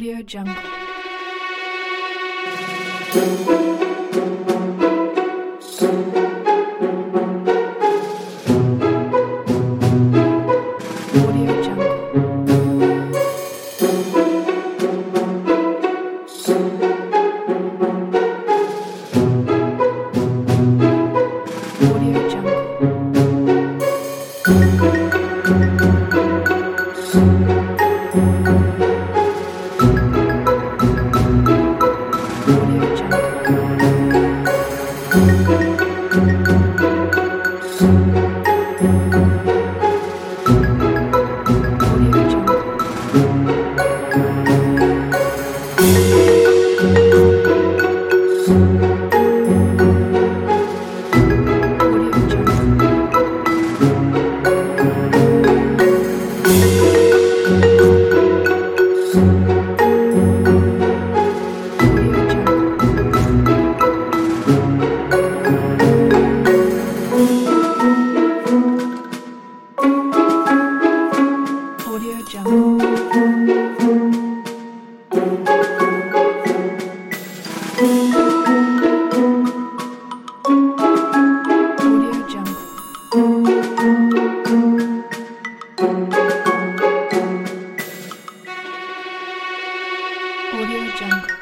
Audio Jungle. thank you. Audio Jungle.